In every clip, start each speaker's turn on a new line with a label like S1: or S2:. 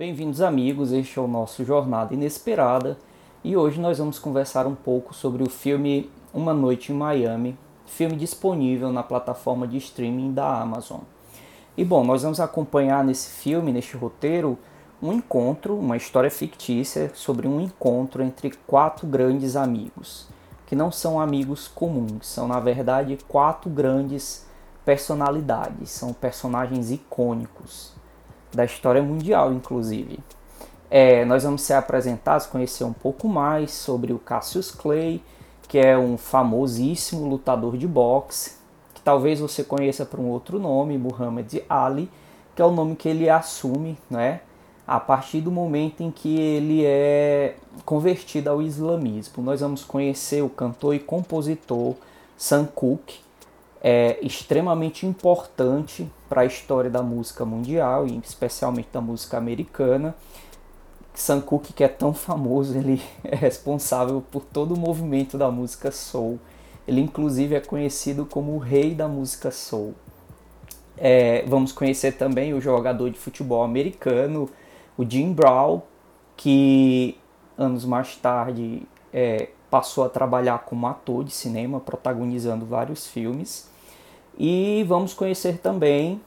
S1: Bem-vindos, amigos. Este é o nosso Jornada Inesperada e hoje nós vamos conversar um pouco sobre o filme Uma Noite em Miami, filme disponível na plataforma de streaming da Amazon. E bom, nós vamos acompanhar nesse filme, neste roteiro, um encontro, uma história fictícia sobre um encontro entre quatro grandes amigos, que não são amigos comuns, são na verdade quatro grandes personalidades, são personagens icônicos da história mundial, inclusive. É, nós vamos ser apresentados, conhecer um pouco mais sobre o Cassius Clay, que é um famosíssimo lutador de boxe, que talvez você conheça por um outro nome, Muhammad Ali, que é o nome que ele assume, né? A partir do momento em que ele é convertido ao islamismo. Nós vamos conhecer o cantor e compositor Sam Cooke, é extremamente importante para a história da música mundial e especialmente da música americana. Sam Cooke, que é tão famoso, ele é responsável por todo o movimento da música soul. Ele inclusive é conhecido como o rei da música soul. É, vamos conhecer também o jogador de futebol americano, o Jim Brown, que anos mais tarde é, passou a trabalhar como ator de cinema, protagonizando vários filmes. E vamos conhecer também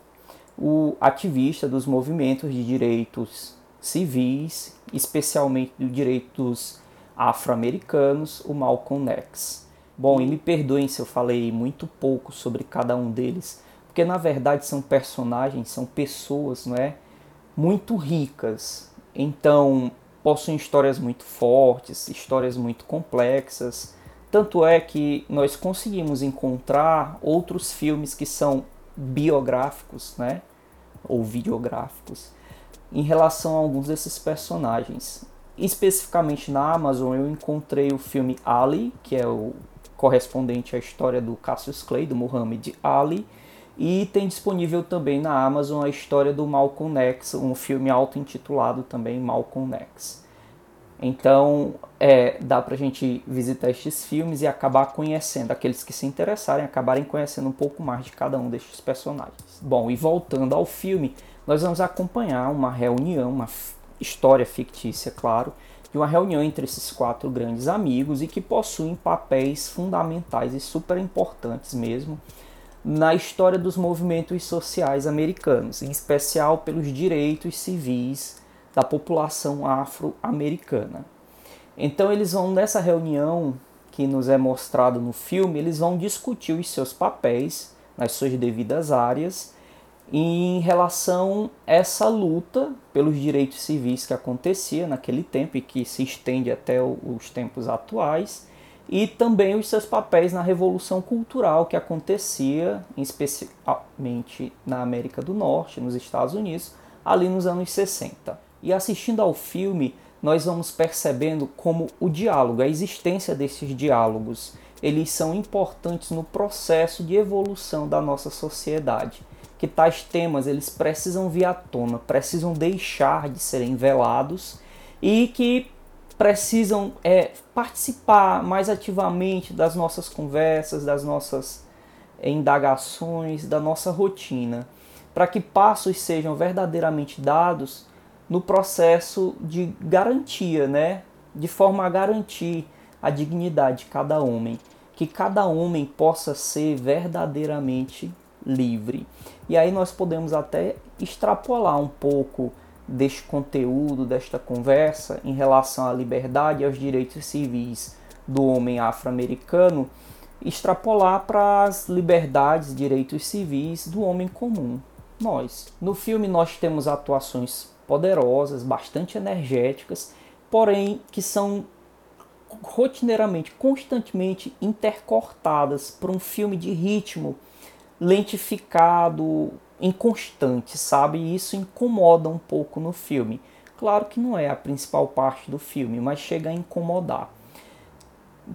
S1: o ativista dos movimentos de direitos civis, especialmente dos direitos afro-americanos, o Malcolm X. Bom, e me perdoem se eu falei muito pouco sobre cada um deles, porque na verdade são personagens, são pessoas, não é, muito ricas. Então, possuem histórias muito fortes, histórias muito complexas, tanto é que nós conseguimos encontrar outros filmes que são biográficos, né? Ou videográficos, em relação a alguns desses personagens. Especificamente na Amazon eu encontrei o filme Ali, que é o correspondente à história do Cassius Clay, do Muhammad Ali, e tem disponível também na Amazon a história do Malcolm X, um filme auto-intitulado também Malcolm X. Então, é, dá pra gente visitar estes filmes e acabar conhecendo, aqueles que se interessarem, acabarem conhecendo um pouco mais de cada um destes personagens. Bom, e voltando ao filme, nós vamos acompanhar uma reunião, uma história fictícia, claro, de uma reunião entre esses quatro grandes amigos e que possuem papéis fundamentais e super importantes mesmo na história dos movimentos sociais americanos, em especial pelos direitos civis da população afro-americana. Então eles vão nessa reunião que nos é mostrado no filme, eles vão discutir os seus papéis nas suas devidas áreas em relação a essa luta pelos direitos civis que acontecia naquele tempo e que se estende até os tempos atuais, e também os seus papéis na revolução cultural que acontecia, especialmente na América do Norte, nos Estados Unidos, ali nos anos 60. E assistindo ao filme, nós vamos percebendo como o diálogo, a existência desses diálogos, eles são importantes no processo de evolução da nossa sociedade. Que tais temas eles precisam vir à tona, precisam deixar de serem velados e que precisam é, participar mais ativamente das nossas conversas, das nossas indagações, da nossa rotina, para que passos sejam verdadeiramente dados no processo de garantia, né? De forma a garantir a dignidade de cada homem, que cada homem possa ser verdadeiramente livre. E aí nós podemos até extrapolar um pouco deste conteúdo, desta conversa em relação à liberdade e aos direitos civis do homem afro-americano, extrapolar para as liberdades e direitos civis do homem comum, nós. No filme nós temos atuações poderosas, bastante energéticas, porém que são rotineiramente, constantemente intercortadas por um filme de ritmo lentificado, inconstante, sabe? E isso incomoda um pouco no filme. Claro que não é a principal parte do filme, mas chega a incomodar.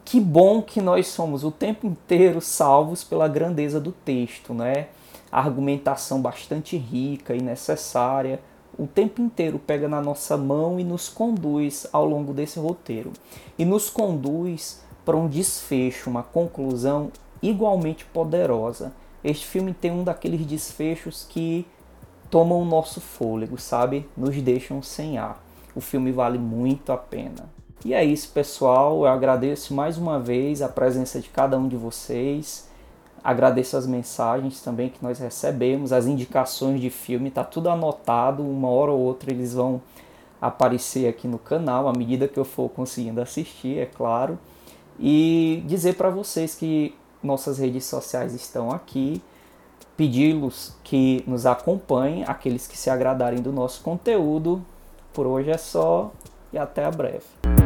S1: Que bom que nós somos o tempo inteiro salvos pela grandeza do texto, né? A argumentação bastante rica e necessária, o tempo inteiro pega na nossa mão e nos conduz ao longo desse roteiro. E nos conduz para um desfecho, uma conclusão igualmente poderosa. Este filme tem um daqueles desfechos que tomam o nosso fôlego, sabe? Nos deixam sem ar. O filme vale muito a pena. E é isso, pessoal. Eu agradeço mais uma vez a presença de cada um de vocês. Agradeço as mensagens também que nós recebemos, as indicações de filme, tá tudo anotado, uma hora ou outra eles vão aparecer aqui no canal à medida que eu for conseguindo assistir, é claro. E dizer para vocês que nossas redes sociais estão aqui, pedi-los que nos acompanhem, aqueles que se agradarem do nosso conteúdo. Por hoje é só e até a breve.